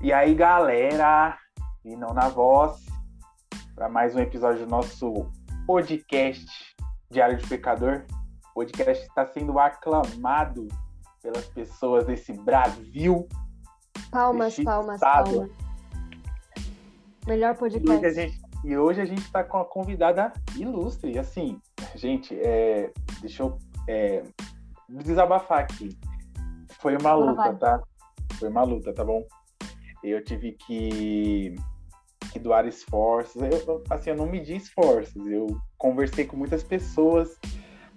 E aí, galera, e não na voz, para mais um episódio do nosso podcast Diário de Pecador. O podcast está sendo aclamado pelas pessoas desse Brasil. Palmas, desse palmas, estado. palmas. Melhor E hoje podcast. gente e hoje a gente está com a convidada ilustre. E assim, gente, é, deixa eu é, desabafar aqui. Foi uma luta, tá? Foi uma luta, tá bom? Eu tive que, que doar esforços. Eu, assim, eu não medi esforços. Eu conversei com muitas pessoas.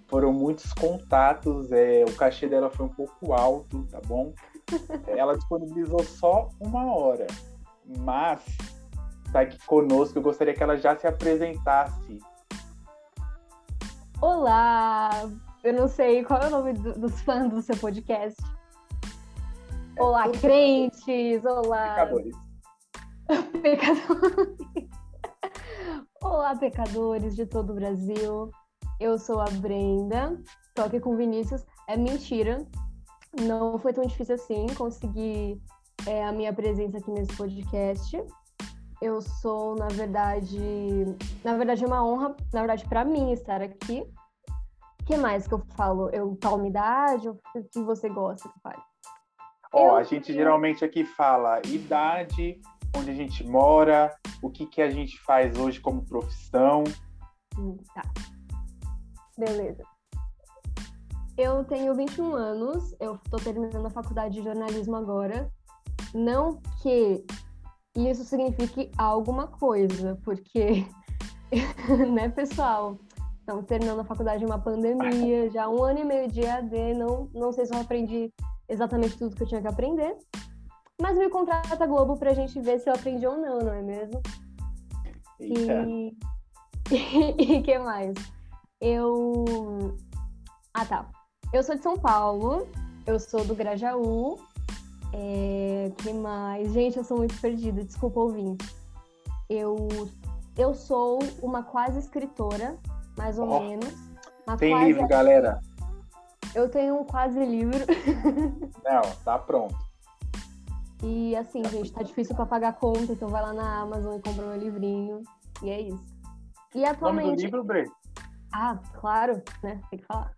Foram muitos contatos. é, o cachê dela foi um pouco alto, tá bom? Ela disponibilizou só uma hora. Mas tá aqui conosco. Eu gostaria que ela já se apresentasse. Olá! Eu não sei qual é o nome do- dos fãs do seu podcast. Olá, tudo- crentes! Olá, Pecadores. pecadores! Olá, pecadores de todo o Brasil. Eu sou a Brenda, tô aqui com o Vinícius. É mentira, não foi tão difícil assim conseguir é, a minha presença aqui nesse podcast. Eu sou, na verdade, na verdade é uma honra, na verdade, para mim estar aqui. O que mais que eu falo? Eu falo minha idade? O que você gosta que eu? Ó, a gente geralmente aqui fala idade, onde a gente mora, o que, que a gente faz hoje como profissão. Hum, Tá. Beleza. Eu tenho 21 anos, eu tô terminando a faculdade de jornalismo agora. Não que isso signifique alguma coisa, porque, né, pessoal? Estamos terminando a faculdade de uma pandemia, já um ano e meio de EAD, não, não sei se eu aprendi exatamente tudo que eu tinha que aprender. Mas me contrata a Globo pra gente ver se eu aprendi ou não, não é mesmo? Eita. E e que mais? Eu. Ah, tá. Eu sou de São Paulo, eu sou do Grajaú. É... que mais? Gente, eu sou muito perdida, desculpa ouvinte. Eu, eu sou uma quase escritora, mais ou Ó, menos. Uma Tem quase- livro, galera? Eu tenho um quase livro. Não, tá pronto. E assim, gente, tá difícil pra pagar conta, então vai lá na Amazon e compra meu livrinho. E é isso. E Nome do atualmente. livro, Bre? Ah, claro, né? Tem que falar.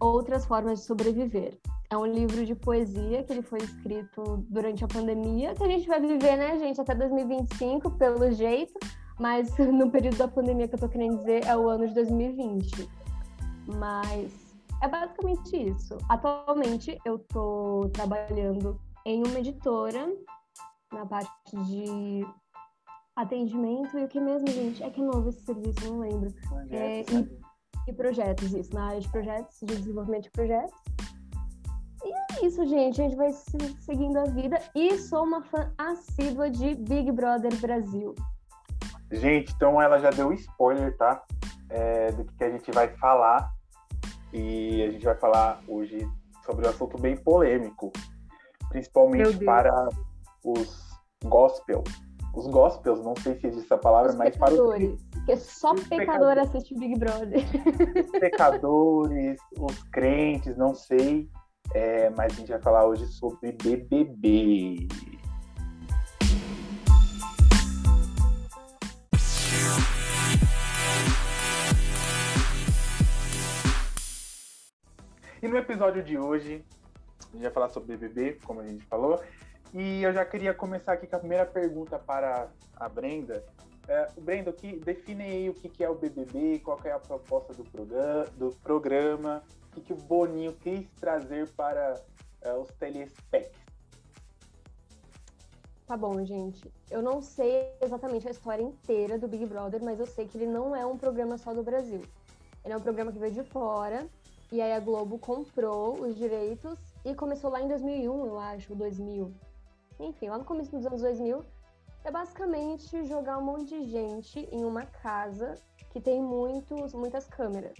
Outras formas de sobreviver. É um livro de poesia que ele foi escrito durante a pandemia, que a gente vai viver, né, gente, até 2025, pelo jeito. Mas no período da pandemia que eu tô querendo dizer é o ano de 2020. Mas é basicamente isso. Atualmente eu tô trabalhando em uma editora na parte de atendimento e o que mesmo, gente? É que é novo esse serviço, não lembro. É, e, e projetos, isso, na área de projetos, de desenvolvimento de projetos. E é isso, gente. A gente vai se- seguindo a vida. E sou uma fã assídua de Big Brother Brasil. Gente, então ela já deu spoiler, tá? É, do que a gente vai falar. E a gente vai falar hoje sobre um assunto bem polêmico. Principalmente para os gospel. Os gospels, não sei se existe essa palavra, Os mas para os pecadores. Porque só Os pecador pecadores. assiste Big Brother. pecadores, os crentes, não sei. É, mas a gente vai falar hoje sobre BBB. E no episódio de hoje, a gente vai falar sobre BBB, como a gente falou. E eu já queria começar aqui com a primeira pergunta para a Brenda. É, Brenda, que, define aí o que, que é o BBB, qual é a proposta do, progra- do programa, o que, que o Boninho quis trazer para é, os telespects. Tá bom, gente. Eu não sei exatamente a história inteira do Big Brother, mas eu sei que ele não é um programa só do Brasil. Ele é um programa que veio de fora, e aí a Globo comprou os direitos e começou lá em 2001, eu acho, 2000. Enfim, lá no começo dos anos 2000, é basicamente jogar um monte de gente em uma casa que tem muitos, muitas câmeras.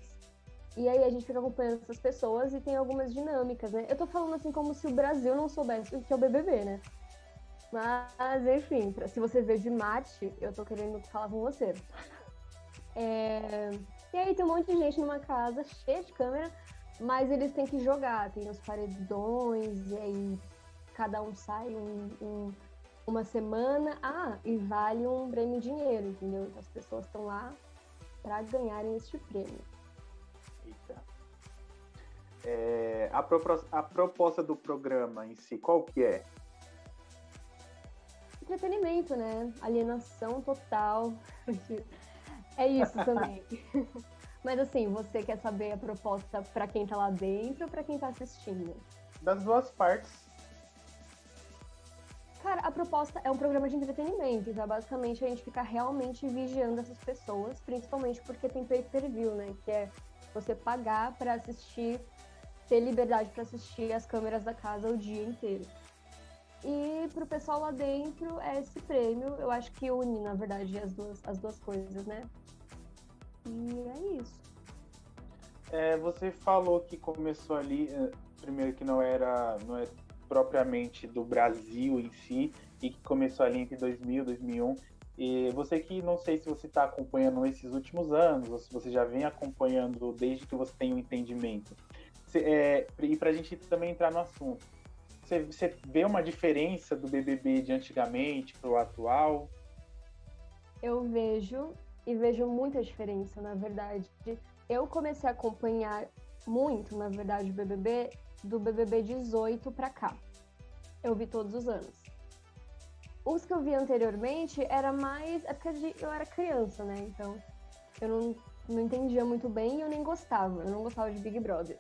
E aí a gente fica acompanhando essas pessoas e tem algumas dinâmicas, né? Eu tô falando assim como se o Brasil não soubesse o que é o BBB, né? Mas, enfim, se você veio de Marte, eu tô querendo falar com você. É, E aí tem um monte de gente numa casa cheia de câmera, mas eles têm que jogar. Tem os paredões, e aí cada um sai um, um- uma semana, ah, e vale um prêmio em dinheiro, entendeu? Então as pessoas estão lá para ganharem este prêmio. Eita. É, a, pro, a proposta do programa em si, qual que é? Entretenimento, né? Alienação total. é isso também. Mas assim, você quer saber a proposta para quem tá lá dentro ou para quem tá assistindo? Das duas partes. Cara, a proposta é um programa de entretenimento, então basicamente a gente fica realmente vigiando essas pessoas, principalmente porque tem pay-per-view, né? Que é você pagar para assistir, ter liberdade para assistir as câmeras da casa o dia inteiro. E pro pessoal lá dentro é esse prêmio, eu acho que une, na verdade, as duas, as duas coisas, né? E é isso. É, você falou que começou ali, é, primeiro que não era, não é propriamente do Brasil em si, e que começou ali entre 2000 e 2001. E você que não sei se você está acompanhando esses últimos anos, ou se você já vem acompanhando desde que você tem o um entendimento. é, e para a gente também entrar no assunto, você vê uma diferença do BBB de antigamente para o atual? Eu vejo, e vejo muita diferença, na verdade. Eu comecei a acompanhar muito, na verdade, o BBB do BBB 18 para cá. Eu vi todos os anos. Os que eu vi anteriormente era mais. É porque eu era criança, né? Então eu não, não entendia muito bem e eu nem gostava. Eu não gostava de Big Brother.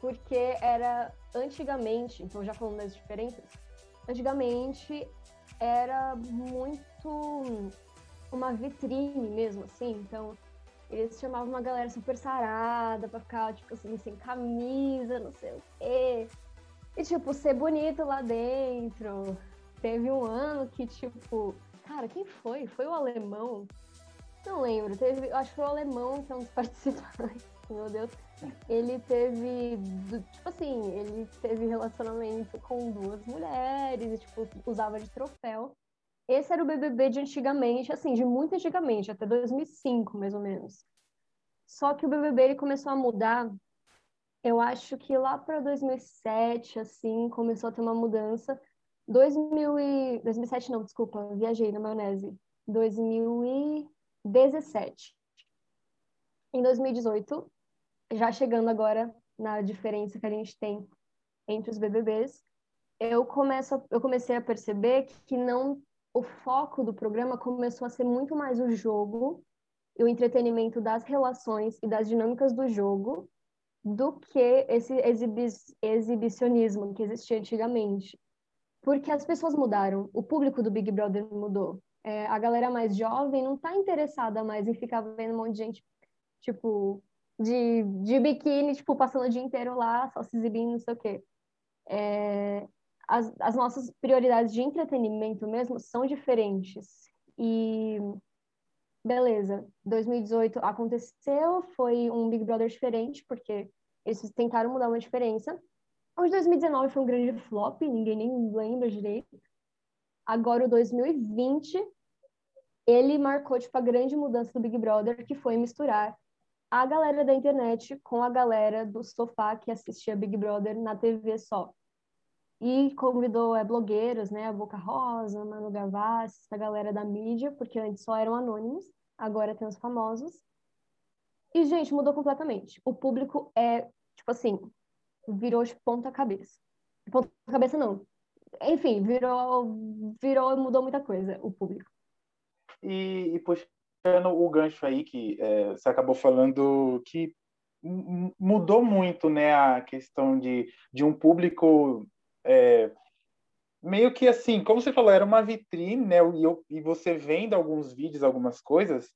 Porque era antigamente, então já falando das diferenças, antigamente era muito uma vitrine mesmo, assim. Então, eles chamavam uma galera super sarada pra ficar, tipo assim, sem camisa, não sei o quê. E, tipo, ser bonito lá dentro. Teve um ano que, tipo, cara, quem foi? Foi o alemão? Não lembro. Teve, acho que foi o alemão que é um dos participantes. Meu Deus. Ele teve, tipo assim, ele teve relacionamento com duas mulheres e, tipo, usava de troféu. Esse era o BBB de antigamente, assim, de muito antigamente, até 2005, mais ou menos. Só que o BBB ele começou a mudar, eu acho que lá para 2007, assim, começou a ter uma mudança. 2000 e... 2007 não, desculpa, viajei na maionese. 2017. Em 2018, já chegando agora na diferença que a gente tem entre os BBBs, eu começo, eu comecei a perceber que não o foco do programa começou a ser muito mais o jogo e o entretenimento das relações e das dinâmicas do jogo do que esse exibi exibicionismo que existia antigamente. Porque as pessoas mudaram, o público do Big Brother mudou. É, a galera mais jovem não está interessada mais em ficar vendo um monte de gente, tipo, de, de biquíni, tipo, passando o dia inteiro lá, só se exibindo, não sei o quê. É, as, as nossas prioridades de entretenimento mesmo são diferentes. E beleza, 2018 aconteceu, foi um Big Brother diferente, porque eles tentaram mudar uma diferença. O de 2019 foi um grande flop, ninguém nem lembra direito. Agora o 2020, ele marcou tipo a grande mudança do Big Brother, que foi misturar a galera da internet com a galera do sofá que assistia Big Brother na TV só. E convidou é, blogueiros, né? A Boca Rosa, Manu Gavassi, essa galera da mídia, porque antes só eram anônimos, agora tem os famosos. E, gente, mudou completamente. O público é, tipo assim, virou de ponta cabeça. Ponta cabeça não. Enfim, virou, virou, mudou muita coisa, o público. E, e puxando o gancho aí, que é, você acabou falando que mudou muito, né, a questão de, de um público é, meio que assim, como você falou, era uma vitrine, né? E, eu, e você vendo alguns vídeos, algumas coisas,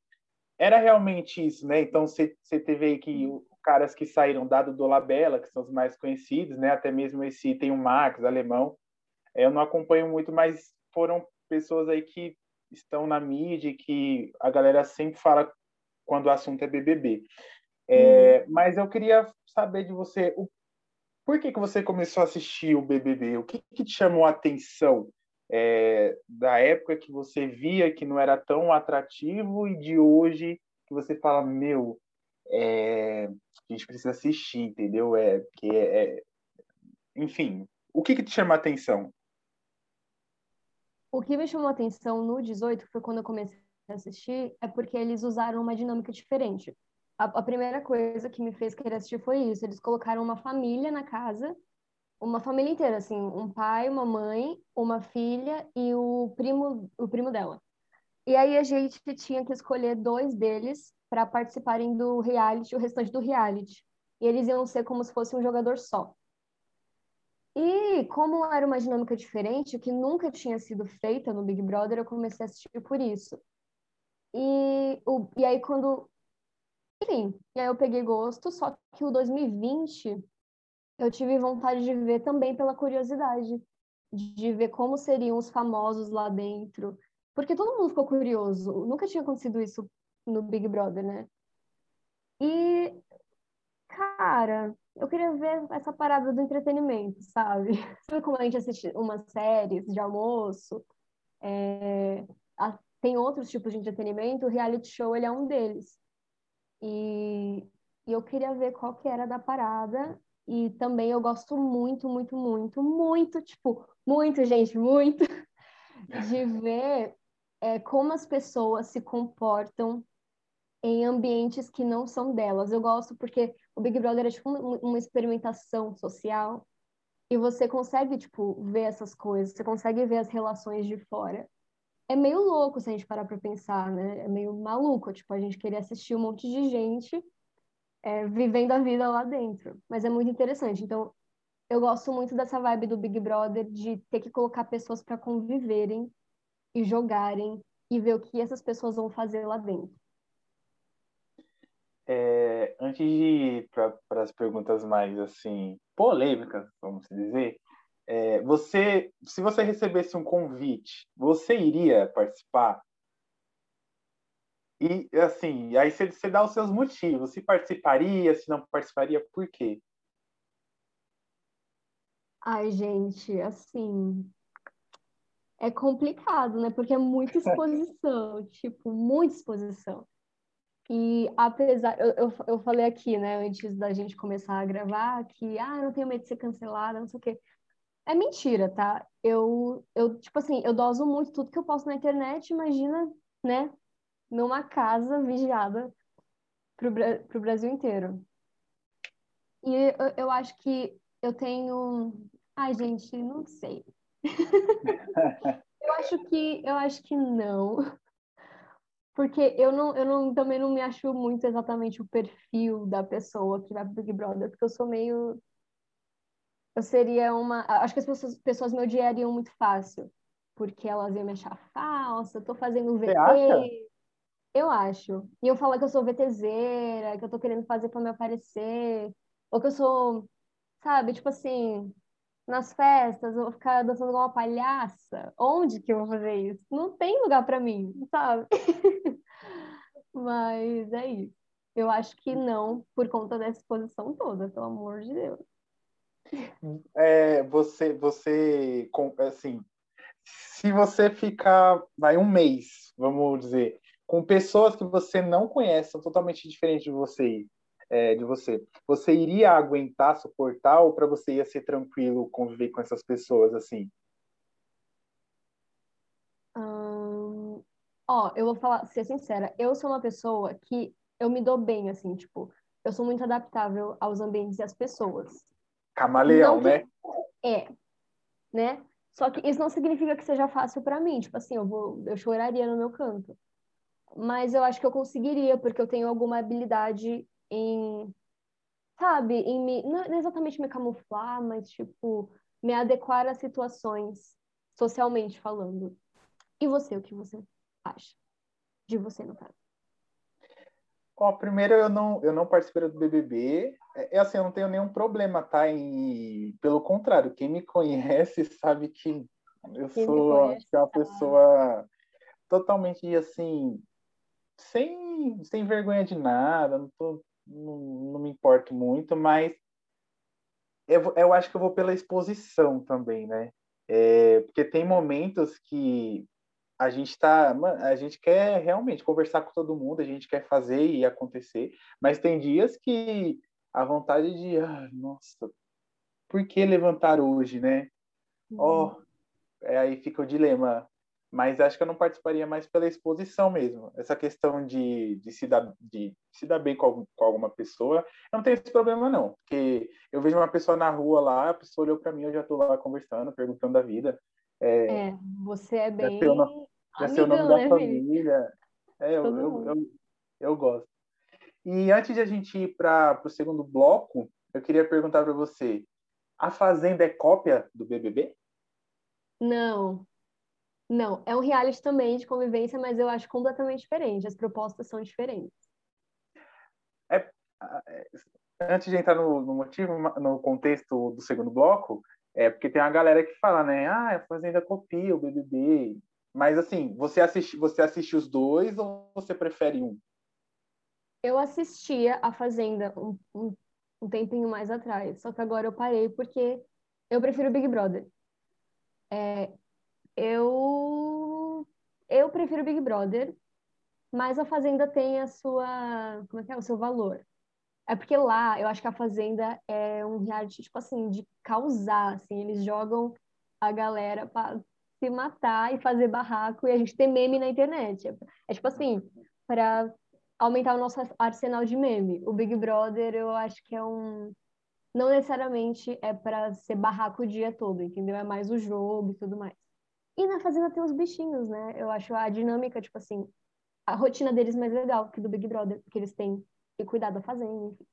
era realmente isso, né? Então você, você teve aí que caras que saíram dado do Labella, que são os mais conhecidos, né? Até mesmo esse tem o Max, alemão. É, eu não acompanho muito, mas foram pessoas aí que estão na mídia, que a galera sempre fala quando o assunto é BBB. É, hum. Mas eu queria saber de você o por que, que você começou a assistir o BBB? O que, que te chamou a atenção é, da época que você via que não era tão atrativo e de hoje que você fala, meu, é, a gente precisa assistir, entendeu? É, que é, é, enfim, o que, que te chama a atenção? O que me chamou a atenção no 18 foi quando eu comecei a assistir, é porque eles usaram uma dinâmica diferente. A, a primeira coisa que me fez querer assistir foi isso. Eles colocaram uma família na casa, uma família inteira, assim, um pai, uma mãe, uma filha e o primo, o primo dela. E aí a gente tinha que escolher dois deles para participarem do reality, o restante do reality. E eles iam ser como se fosse um jogador só. E como era uma dinâmica diferente, que nunca tinha sido feita no Big Brother, eu comecei a assistir por isso. E, o, e aí quando... Enfim, e aí eu peguei gosto, só que o 2020 eu tive vontade de ver também pela curiosidade, de ver como seriam os famosos lá dentro, porque todo mundo ficou curioso. Nunca tinha acontecido isso no Big Brother, né? E, cara, eu queria ver essa parada do entretenimento, sabe? Sabe como a gente assiste umas séries de almoço? É, a, tem outros tipos de entretenimento, o reality show ele é um deles. E, e eu queria ver qual que era da parada. E também eu gosto muito, muito, muito, muito, tipo, muito, gente, muito, de ver é, como as pessoas se comportam em ambientes que não são delas. Eu gosto porque o Big Brother é tipo uma experimentação social e você consegue, tipo, ver essas coisas, você consegue ver as relações de fora. É meio louco se a gente parar pra pensar, né? É meio maluco, tipo, a gente querer assistir um monte de gente é, vivendo a vida lá dentro. Mas é muito interessante. Então, eu gosto muito dessa vibe do Big Brother de ter que colocar pessoas para conviverem e jogarem e ver o que essas pessoas vão fazer lá dentro. É, antes de ir para as perguntas mais assim polêmicas, vamos dizer, é, você, se você recebesse um convite, você iria participar? E assim, aí você, você dá os seus motivos, se participaria, se não participaria, por quê? Ai, gente, assim, é complicado, né? Porque é muita exposição, tipo, muita exposição. E apesar, eu, eu, eu falei aqui, né, antes da gente começar a gravar, que, ah, não tenho medo de ser cancelada, não sei o quê. É mentira, tá? Eu, eu, tipo assim, eu doso muito tudo que eu posto na internet, imagina, né, numa casa vigiada pro, pro Brasil inteiro. E eu, eu acho que eu tenho. Ai, gente, não sei. eu acho que eu acho que não. Porque eu não, eu não também não me acho muito exatamente o perfil da pessoa que vai pro Big Brother, porque eu sou meio. Eu seria uma. Acho que as pessoas, pessoas me odiariam muito fácil, porque elas iam me achar falsa, tô fazendo VT. Eu acho. E eu falar que eu sou VTZera, que eu tô querendo fazer pra me aparecer, ou que eu sou, sabe, tipo assim, nas festas, eu vou ficar dançando igual uma palhaça. Onde que eu vou fazer isso? Não tem lugar para mim, sabe? Mas é isso. Eu acho que não, por conta dessa exposição toda, pelo amor de Deus. É, você, você, assim, se você ficar, vai um mês, vamos dizer, com pessoas que você não conhece, são totalmente diferentes de você, é, de você. Você iria aguentar, suportar, ou para você ia ser tranquilo conviver com essas pessoas assim? Hum, ó, eu vou falar, ser sincera, eu sou uma pessoa que eu me dou bem, assim, tipo, eu sou muito adaptável aos ambientes e às pessoas. Camaleão, né? É, né? Só que isso não significa que seja fácil para mim, tipo assim, eu vou, eu choraria no meu canto. Mas eu acho que eu conseguiria, porque eu tenho alguma habilidade em, sabe, em me, não exatamente me camuflar, mas, tipo, me adequar às situações, socialmente falando. E você, o que você acha de você, no caso? Ó, primeiro eu não, eu não participei do BBB. É, é, assim, eu não tenho nenhum problema, tá? Em, pelo contrário, quem me conhece sabe que eu quem sou conhece, uma tá. pessoa totalmente assim, sem, sem vergonha de nada, não tô não, não me importo muito, mas eu, eu acho que eu vou pela exposição também, né? É, porque tem momentos que a gente tá, a gente quer realmente conversar com todo mundo, a gente quer fazer e acontecer, mas tem dias que a vontade de, ah, nossa, por que levantar hoje, né? Ó, uhum. oh, é, aí fica o dilema, mas acho que eu não participaria mais pela exposição mesmo. Essa questão de, de, se, dar, de se dar bem com, com alguma pessoa, eu não tenho esse problema, não. Porque eu vejo uma pessoa na rua lá, a pessoa olhou para mim, eu já estou lá conversando, perguntando da vida. É, é você é bem. Já sei o nome, já sei o nome da né, família. É, eu, eu, eu, eu, gosto. E antes de a gente ir para o segundo bloco, eu queria perguntar para você: a Fazenda é cópia do BBB? Não, não, é um reality também de convivência, mas eu acho completamente diferente. As propostas são diferentes. É, é, antes de entrar no, no, motivo, no contexto do segundo bloco, é porque tem uma galera que fala, né? Ah, a Fazenda copia o BBB. Mas assim, você assiste, você assiste os dois ou você prefere um? Eu assistia a Fazenda um, um, um tempinho mais atrás, só que agora eu parei porque eu prefiro Big Brother. É, eu eu prefiro Big Brother, mas a Fazenda tem a sua, como é que é, o seu valor. É porque lá, eu acho que a Fazenda é um reality tipo assim de causar, assim, eles jogam a galera para se matar e fazer barraco e a gente ter meme na internet. É, tipo assim, para aumentar o nosso arsenal de meme. O Big Brother, eu acho que é um não necessariamente é para ser barraco o dia todo, entendeu? É mais o jogo e tudo mais. E na Fazenda tem os bichinhos, né? Eu acho a dinâmica, tipo assim, a rotina deles mais legal que do Big Brother, porque eles têm que cuidar da fazenda, enfim.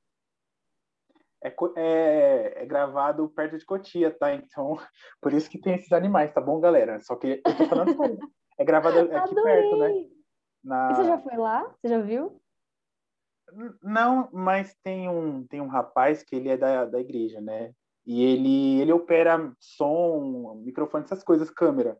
É, é, é, gravado perto de Cotia, tá? Então, por isso que tem esses animais, tá bom, galera? Só que eu tô falando sério. É gravado aqui Adorei. perto, né? Na... E você já foi lá? Você já viu? Não, mas tem um, tem um rapaz que ele é da, da igreja, né? E ele, ele opera som, microfone, essas coisas, câmera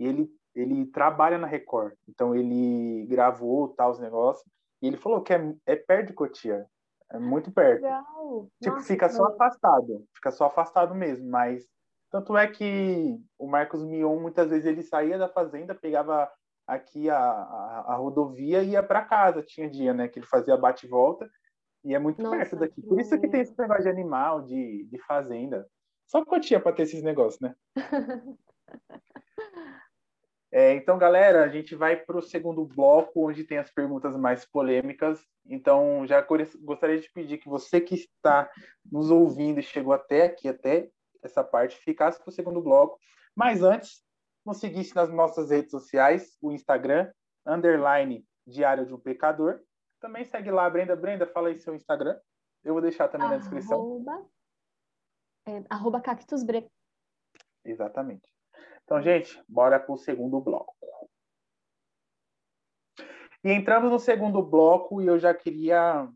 e ele, ele trabalha na Record. Então ele gravou tal os negócios. E ele falou que é, é perto de Cotia. É muito perto. Legal. Tipo, Nossa, fica só afastado. Fica só afastado mesmo. Mas tanto é que o Marcos Mion, muitas vezes, ele saía da fazenda, pegava aqui a, a, a rodovia e ia para casa. Tinha dia, né? Que ele fazia bate e volta. E é muito Nossa, perto daqui. Por isso que tem esse negócio de animal, de, de fazenda. Só Cotia para ter esses negócios, né? É, então, galera, a gente vai para o segundo bloco, onde tem as perguntas mais polêmicas. Então, já gostaria de pedir que você que está nos ouvindo e chegou até aqui, até essa parte, ficasse para o segundo bloco. Mas antes, nos seguisse nas nossas redes sociais, o Instagram, underline Diário de um Pecador. Também segue lá, Brenda. Brenda, fala aí seu Instagram. Eu vou deixar também arroba, na descrição. É, arroba cactusbre. Exatamente. Então, gente, bora para o segundo bloco. E entrando no segundo bloco, eu já queria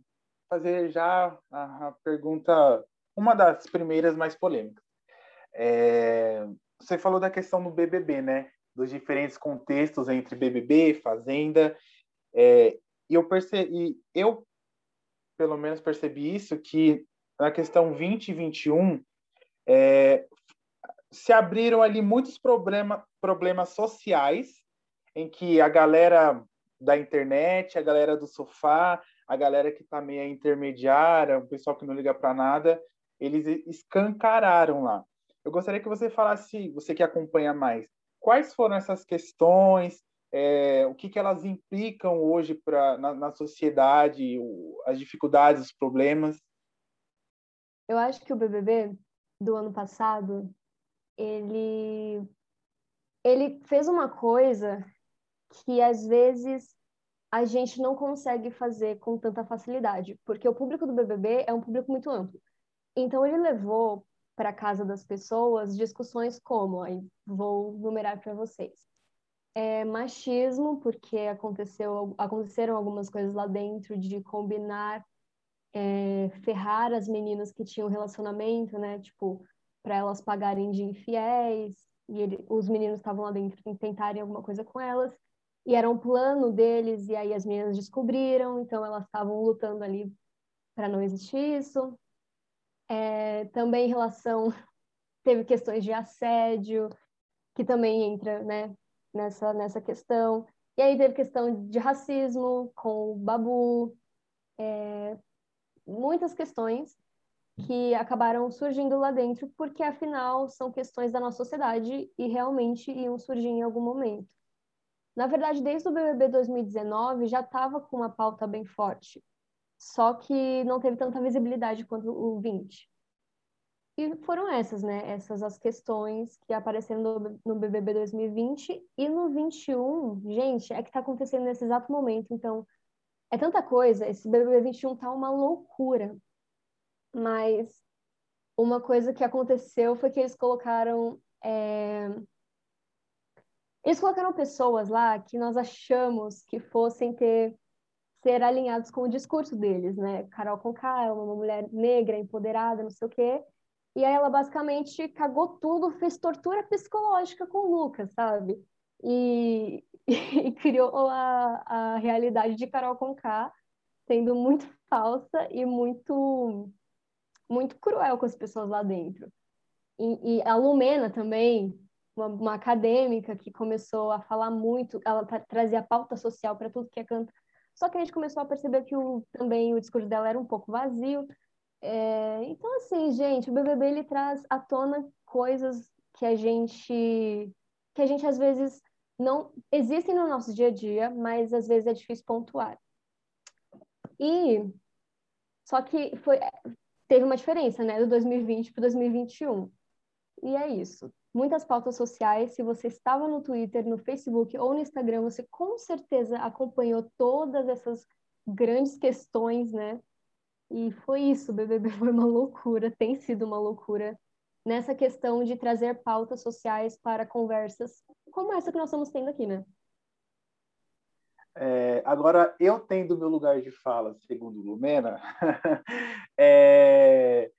fazer já a, a pergunta, uma das primeiras mais polêmicas. É, você falou da questão do BBB, né? Dos diferentes contextos entre BBB, Fazenda. É, e eu percebi, eu pelo menos percebi isso que na questão 2021 é, se abriram ali muitos problema, problemas sociais em que a galera da internet, a galera do sofá, a galera que está meio intermediária, o pessoal que não liga para nada, eles escancararam lá. Eu gostaria que você falasse, você que acompanha mais, quais foram essas questões, é, o que, que elas implicam hoje pra, na, na sociedade, o, as dificuldades, os problemas? Eu acho que o BBB do ano passado ele ele fez uma coisa que às vezes a gente não consegue fazer com tanta facilidade, porque o público do BBB é um público muito amplo. Então ele levou para casa das pessoas discussões como, aí vou numerar para vocês. É, machismo, porque aconteceu, aconteceram algumas coisas lá dentro de combinar, é, ferrar as meninas que tinham relacionamento, né? Tipo, para elas pagarem de infiéis, e ele, os meninos estavam lá dentro tentarem alguma coisa com elas, e era um plano deles, e aí as meninas descobriram, então elas estavam lutando ali para não existir isso. É, também em relação, teve questões de assédio, que também entra né, nessa, nessa questão. E aí teve questão de racismo com o Babu, é, muitas questões que acabaram surgindo lá dentro, porque afinal são questões da nossa sociedade e realmente iam surgir em algum momento. Na verdade, desde o BBB 2019 já estava com uma pauta bem forte, só que não teve tanta visibilidade quanto o 20. E foram essas, né? Essas as questões que apareceram no, BBB 2020 e no 21, gente, é que está acontecendo nesse exato momento. Então, é tanta coisa. Esse BBB 21 tá uma loucura. Mas uma coisa que aconteceu foi que eles colocaram é... eles colocaram pessoas lá que nós achamos que fossem ter ser alinhados com o discurso deles, né? Carol Conká é uma mulher negra, empoderada, não sei o quê. E aí ela basicamente cagou tudo, fez tortura psicológica com o Lucas, sabe? E, e criou a, a realidade de Carol Conká sendo muito falsa e muito muito cruel com as pessoas lá dentro. E, e a Lumena também, uma, uma, acadêmica que começou a falar muito, ela trazia pauta social para tudo que é canto. Só que a gente começou a perceber que o, também o discurso dela era um pouco vazio. É, então, assim, gente, o BBB ele traz à tona coisas que a gente que a gente às vezes não existem no nosso dia a dia, mas às vezes é difícil pontuar. E só que foi teve uma diferença, né, do 2020 para 2021. E é isso. Muitas pautas sociais, se você estava no Twitter, no Facebook ou no Instagram, você com certeza acompanhou todas essas grandes questões, né, e foi isso, BBB foi uma loucura, tem sido uma loucura nessa questão de trazer pautas sociais para conversas como essa que nós estamos tendo aqui, né? É, agora, eu tendo meu lugar de fala, segundo Lumena, é,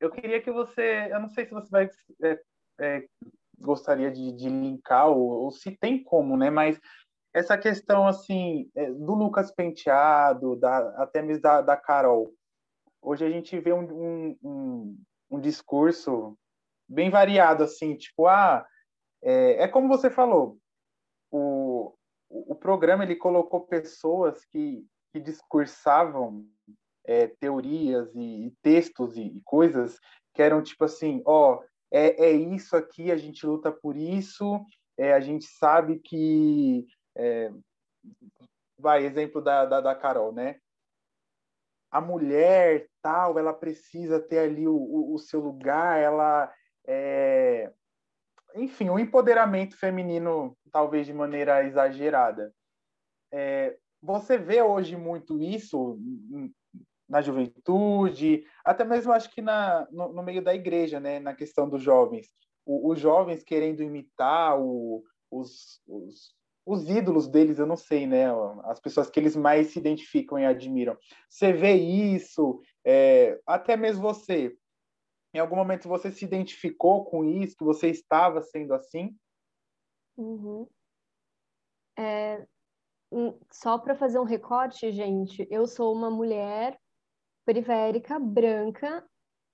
eu queria que você, eu não sei se você vai é, é, gostaria de, de linkar ou, ou, se tem como, né? Mas essa questão assim é, do Lucas Penteado, da, até mesmo da, da Carol, hoje a gente vê um, um, um, discurso bem variado, assim, tipo, ah, é, é como você falou, o, o programa ele colocou pessoas que, que discursavam é, teorias e, e textos e, e, coisas que eram tipo assim, ó, é, é isso aqui, a gente luta por isso, é, a gente sabe que é, vai, exemplo da, da, da Carol, né? a mulher tal, ela precisa ter ali o, o, o seu lugar, ela é... enfim, o empoderamento feminino talvez de maneira exagerada. É... Você vê hoje muito isso na juventude, até mesmo acho que na, no, no meio da igreja, né, na questão dos jovens. O, os jovens querendo imitar o, os, os, os ídolos deles, eu não sei, né? As pessoas que eles mais se identificam e admiram. Você vê isso, é, até mesmo você. Em algum momento você se identificou com isso, você estava sendo assim? Uhum. É, hum, só para fazer um recorte, gente, eu sou uma mulher periférica, branca,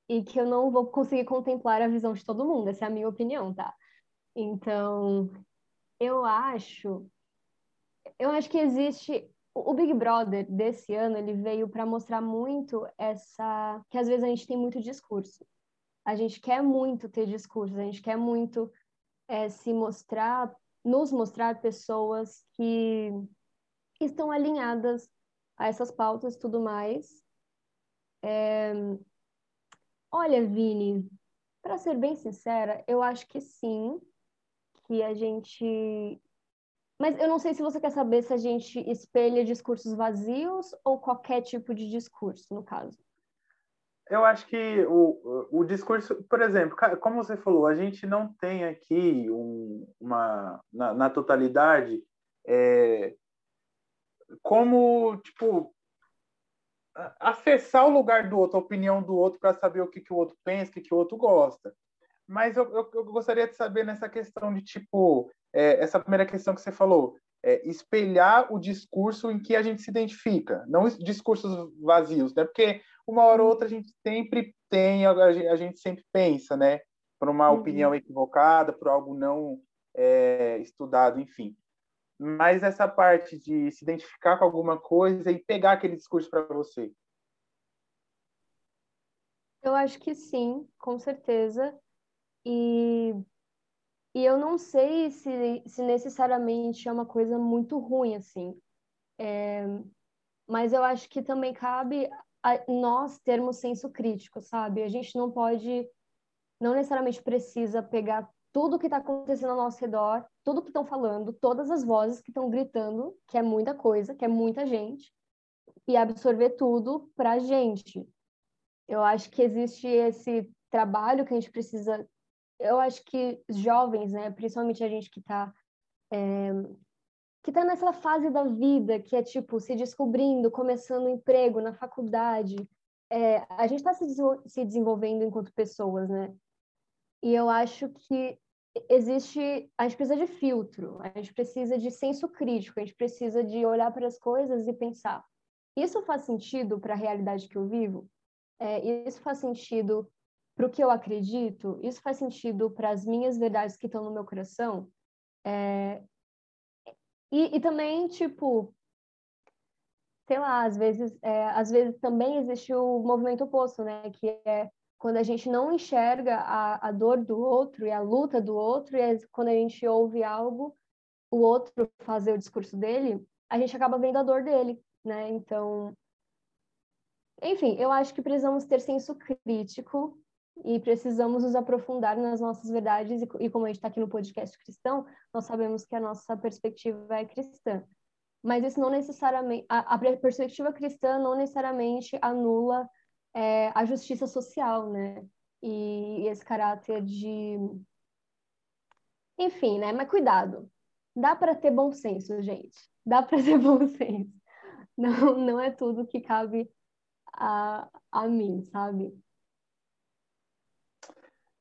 e que eu não vou conseguir contemplar a visão de todo mundo, essa é a minha opinião, tá? Então, eu acho, eu acho que existe o Big Brother desse ano ele veio para mostrar muito essa que às vezes a gente tem muito discurso. A gente quer muito ter discurso, a gente quer muito é, se mostrar, nos mostrar pessoas que estão alinhadas a essas pautas e tudo mais. É... Olha, Vini, para ser bem sincera, eu acho que sim, que a gente. Mas eu não sei se você quer saber se a gente espelha discursos vazios ou qualquer tipo de discurso, no caso. Eu acho que o, o discurso, por exemplo, como você falou, a gente não tem aqui um, uma, na, na totalidade, é, como, tipo, acessar o lugar do outro, a opinião do outro, para saber o que, que o outro pensa, o que, que o outro gosta. Mas eu, eu, eu, gostaria de saber nessa questão de, tipo, é, essa primeira questão que você falou, é, espelhar o discurso em que a gente se identifica, não discursos vazios, né? Porque uma hora ou outra a gente sempre tem, a gente sempre pensa, né? Por uma uhum. opinião equivocada, por algo não é, estudado, enfim. Mas essa parte de se identificar com alguma coisa e pegar aquele discurso para você. Eu acho que sim, com certeza. E E eu não sei se, se necessariamente é uma coisa muito ruim, assim. É, mas eu acho que também cabe nós termos senso crítico, sabe? A gente não pode, não necessariamente precisa pegar tudo que está acontecendo ao nosso redor, tudo que estão falando, todas as vozes que estão gritando, que é muita coisa, que é muita gente, e absorver tudo para a gente. Eu acho que existe esse trabalho que a gente precisa. Eu acho que jovens, né, principalmente a gente que está é, que está nessa fase da vida, que é tipo se descobrindo, começando um emprego na faculdade, é, a gente está se, se desenvolvendo enquanto pessoas, né? E eu acho que existe, a gente precisa de filtro, a gente precisa de senso crítico, a gente precisa de olhar para as coisas e pensar: isso faz sentido para a realidade que eu vivo? É, isso faz sentido para o que eu acredito? Isso faz sentido para as minhas verdades que estão no meu coração? É, e, e, também, tipo, sei lá, às vezes, é, às vezes também existe o movimento oposto, né? Que é quando a gente não enxerga a, a dor do outro e a luta do outro, e é quando a gente ouve algo, o outro fazer o discurso dele, a gente acaba vendo a dor dele, né? Então, enfim, eu acho que precisamos ter senso crítico e precisamos nos aprofundar nas nossas verdades, e, e como a gente está aqui no podcast cristão, nós sabemos que a nossa perspectiva é cristã. Mas isso não necessariamente, a, a perspectiva cristã não necessariamente anula é, a justiça social, né? E, e esse caráter de. Enfim, né? Mas cuidado. Dá para ter bom senso, gente. Dá para ter bom senso. Não, não é tudo que cabe a, a mim, sabe?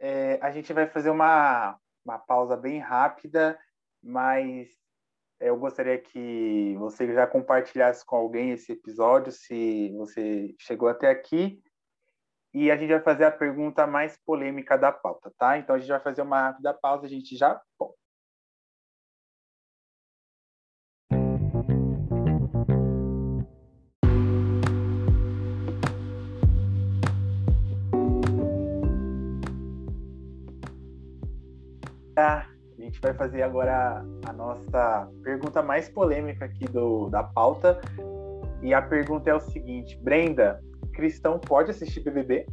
É, a gente vai fazer uma, uma pausa bem rápida, mas eu gostaria que você já compartilhasse com alguém esse episódio, se você chegou até aqui. E a gente vai fazer a pergunta mais polêmica da pauta, tá? Então a gente vai fazer uma rápida pausa, a gente já volta. A gente vai fazer agora a nossa pergunta mais polêmica aqui do, da pauta. E a pergunta é o seguinte: Brenda, cristão pode assistir BBB?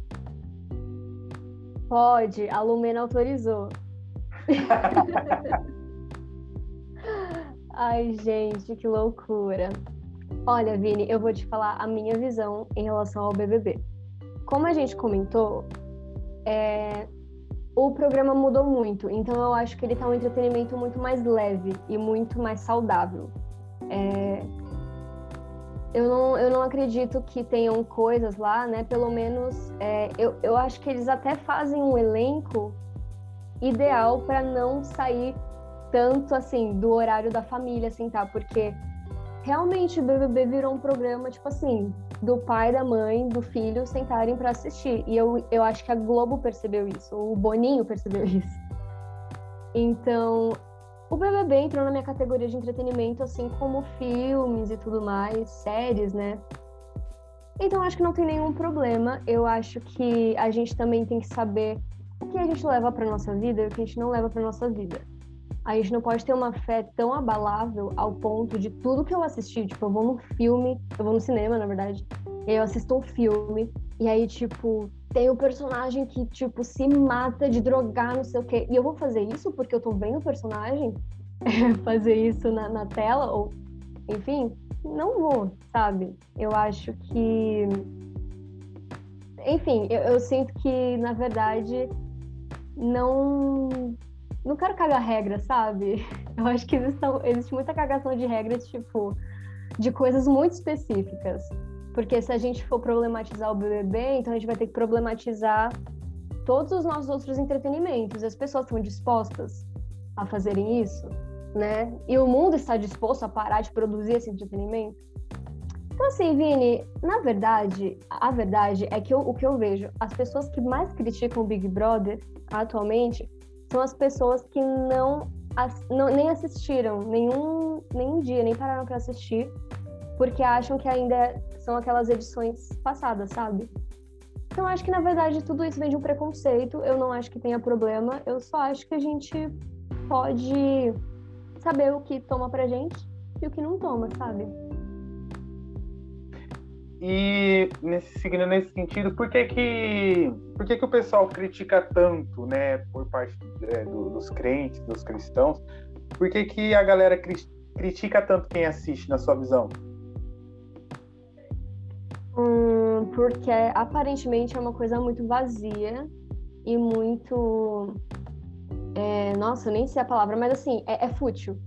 Pode, a Lumena autorizou. Ai, gente, que loucura. Olha, Vini, eu vou te falar a minha visão em relação ao BBB. Como a gente comentou, é, o programa mudou muito, então eu acho que ele tá um entretenimento muito mais leve e muito mais saudável. É... Eu, não, eu não acredito que tenham coisas lá, né? Pelo menos é, eu, eu acho que eles até fazem um elenco ideal para não sair tanto assim do horário da família, assim, tá? Porque realmente o BBB virou um programa, tipo assim, do pai, da mãe, do filho sentarem para assistir. E eu, eu acho que a Globo percebeu isso, o Boninho percebeu isso. Então, o BBB entrou na minha categoria de entretenimento, assim como filmes e tudo mais, séries, né? Então, acho que não tem nenhum problema. Eu acho que a gente também tem que saber o que a gente leva para nossa vida e o que a gente não leva para nossa vida. A gente não pode ter uma fé tão abalável ao ponto de tudo que eu assisti, tipo, eu vou no filme, eu vou no cinema, na verdade, e eu assisto um filme, e aí, tipo, tem o um personagem que, tipo, se mata de drogar, não sei o quê. E eu vou fazer isso porque eu tô vendo o personagem fazer isso na, na tela, ou, enfim, não vou, sabe? Eu acho que. Enfim, eu, eu sinto que, na verdade, não não quero cagar regra, sabe? Eu acho que existe, existe muita cagação de regras, tipo, de coisas muito específicas. Porque se a gente for problematizar o BBB, então a gente vai ter que problematizar todos os nossos outros entretenimentos. As pessoas estão dispostas a fazerem isso, né? E o mundo está disposto a parar de produzir esse entretenimento. Então, assim, Vini, na verdade, a verdade é que eu, o que eu vejo, as pessoas que mais criticam o Big Brother atualmente são as pessoas que não, não nem assistiram nenhum, nenhum dia, nem pararam para assistir, porque acham que ainda são aquelas edições passadas, sabe? Então, acho que na verdade tudo isso vem de um preconceito. Eu não acho que tenha problema. Eu só acho que a gente pode saber o que toma pra gente e o que não toma, sabe? E nesse, seguindo nesse sentido, por que que, por que que o pessoal critica tanto, né, por parte é, do, dos crentes, dos cristãos? Por que que a galera cri critica tanto quem assiste, na sua visão? Hum, porque aparentemente é uma coisa muito vazia e muito. É, nossa, eu nem sei a palavra, mas assim, é, é fútil,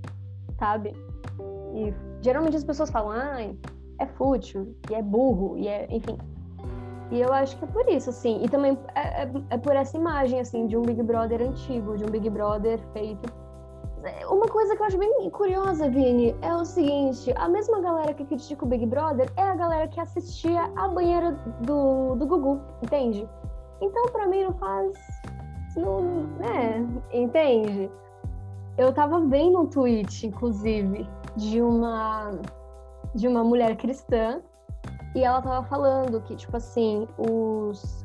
sabe? E geralmente as pessoas falam. Ah, é fútil, e é burro, e é, enfim. E eu acho que é por isso, assim. E também é, é, é, por essa imagem, assim, de um Big Brother antigo, de um Big Brother feito. Uma coisa que eu acho bem curiosa, Vini, é o seguinte: a mesma galera que critica o Big Brother é a galera que assistia a banheira do, do Gugu, entende? Então, pra mim, não faz. Não, né? Entende? Eu tava vendo um tweet, inclusive, de uma de uma mulher cristã e ela tava falando que, tipo assim, os,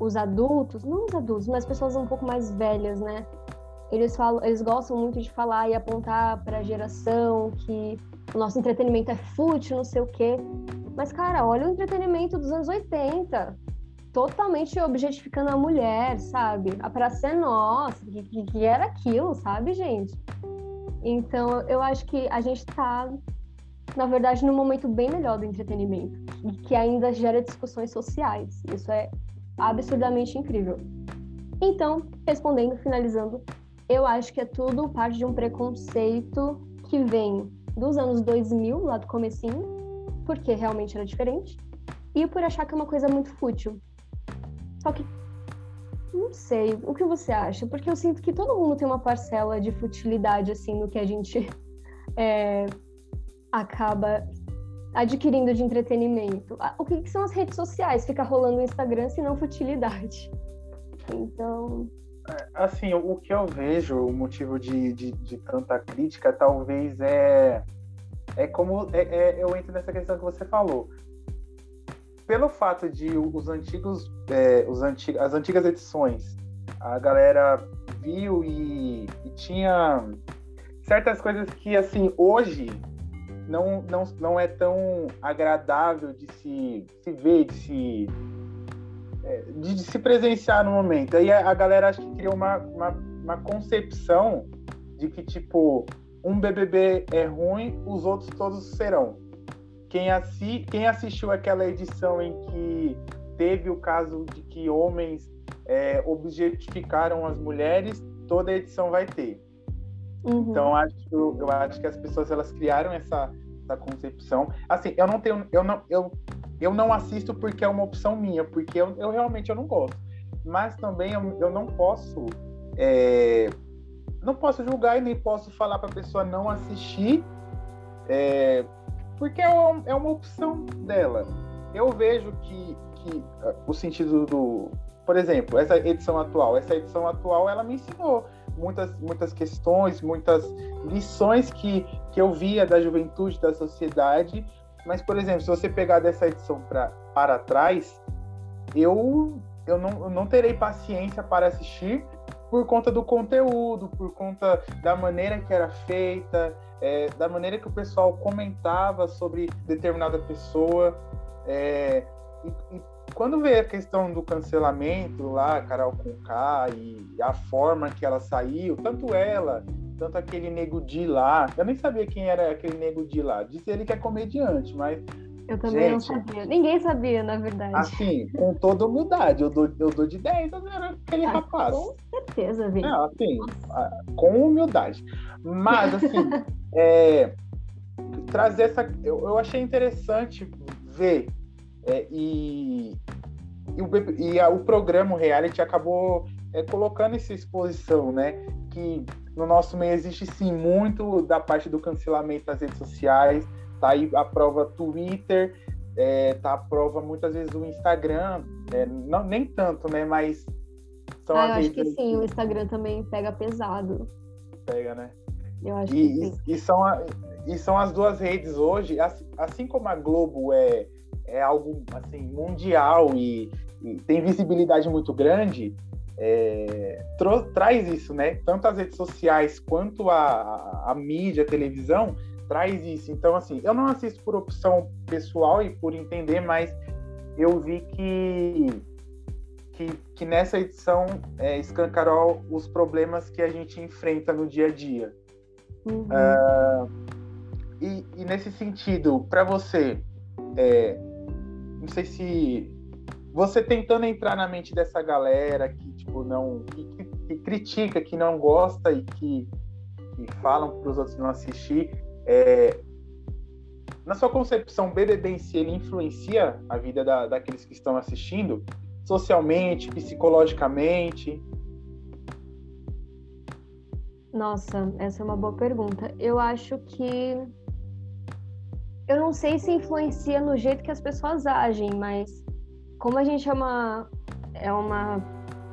os adultos, não os adultos, mas pessoas um pouco mais velhas, né? Eles, falam, eles gostam muito de falar e apontar para a geração que o nosso entretenimento é fútil, não sei o quê. Mas, cara, olha o entretenimento dos anos 80. Totalmente objetificando a mulher, sabe? A praça é nossa, que, que, que era aquilo, sabe, gente? Então, eu acho que a gente tá na verdade, num momento bem melhor do entretenimento, e que ainda gera discussões sociais. Isso é absurdamente incrível. Então, respondendo, finalizando, eu acho que é tudo parte de um preconceito que vem dos anos 2000, lá do comecinho, porque realmente era diferente, e por achar que é uma coisa muito fútil. Só que não sei, o que você acha? Porque eu sinto que todo mundo tem uma parcela de futilidade assim no que a gente é, acaba adquirindo de entretenimento. Ah, o que, que são as redes sociais? Fica rolando no Instagram, se não futilidade. Então. É, assim, o que eu vejo, o motivo de, de, de tanta crítica, talvez é. É como. É, é, eu entro nessa questão que você falou. Pelo fato de os antigos. É, os antig, as antigas edições, a galera viu e, e tinha certas coisas que, assim, hoje não, não, não é tão agradável de se, se ver, de se, é, de, de se presenciar no momento. Aí a, a galera acho que criou uma, uma, uma, concepção de que, tipo, um BBB é ruim, os outros todos serão. Quem, assi, quem assistiu aquela edição em que teve o caso de que homens é, objetificaram as mulheres, toda edição vai ter. Uhum. Então acho, eu acho que as pessoas elas criaram essa, essa concepção. Assim, eu não tenho, eu não, eu, eu não assisto porque é uma opção minha, porque eu, eu realmente eu não gosto. Mas também eu, eu não posso, é, não posso julgar e nem posso falar para a pessoa não assistir, é, porque é uma, é uma opção dela. Eu vejo que, que o sentido do, por exemplo, essa edição atual, essa edição atual ela me ensinou muitas, muitas questões, muitas lições que, que eu via da juventude, da sociedade. Mas, por exemplo, se você pegar dessa edição pra, para trás, eu, eu, não, eu não terei paciência para assistir por conta do conteúdo, por conta da maneira que era feita, é, da maneira que o pessoal comentava sobre determinada pessoa. É, e, e quando vê a questão do cancelamento lá, Carol Conká e a forma que ela saiu, tanto ela, tanto aquele nego de lá, eu nem sabia quem era aquele nego de lá. Disse ele que é comediante, mas eu também Gente, não sabia. Ninguém sabia, na verdade. Assim, com toda humildade, eu dou, eu dou de 10 era aquele ah, rapaz. Com certeza, Vitor. É, assim, com humildade. Mas, assim, é, trazer essa. Eu, eu achei interessante ver é, e, e, o, e a, o programa o reality acabou é, colocando essa exposição, né? Que no nosso meio existe sim muito da parte do cancelamento das redes sociais, tá aí a prova Twitter, é, tá a prova muitas vezes o Instagram, é, não, nem tanto, né? Mas são ah, eu acho que sim, o Instagram também pega pesado. Pega, né? Eu acho e, que sim. E, e são, a, e são as duas redes hoje, assim, assim como a Globo é é algo assim mundial e, e tem visibilidade muito grande, é, traz isso, né? Tanto as redes sociais quanto a, a, a, mídia, a televisão, traz isso. Então, assim, eu não assisto por opção pessoal e por entender, mas eu vi que, que, que nessa edição é, escancarou os problemas que a gente enfrenta no dia a dia. Uhum. Uh, e, e, nesse sentido, para você, é, não sei se você tentando entrar na mente dessa galera que tipo não que, que, critica, que não gosta e que, que falam para os outros não assistir, é, na sua concepção, BBB em si ele influencia a vida da, daqueles que estão assistindo, socialmente, psicologicamente? Nossa, essa é uma boa pergunta. Eu acho que eu não sei se influencia no jeito que as pessoas agem, mas como a gente é uma, é uma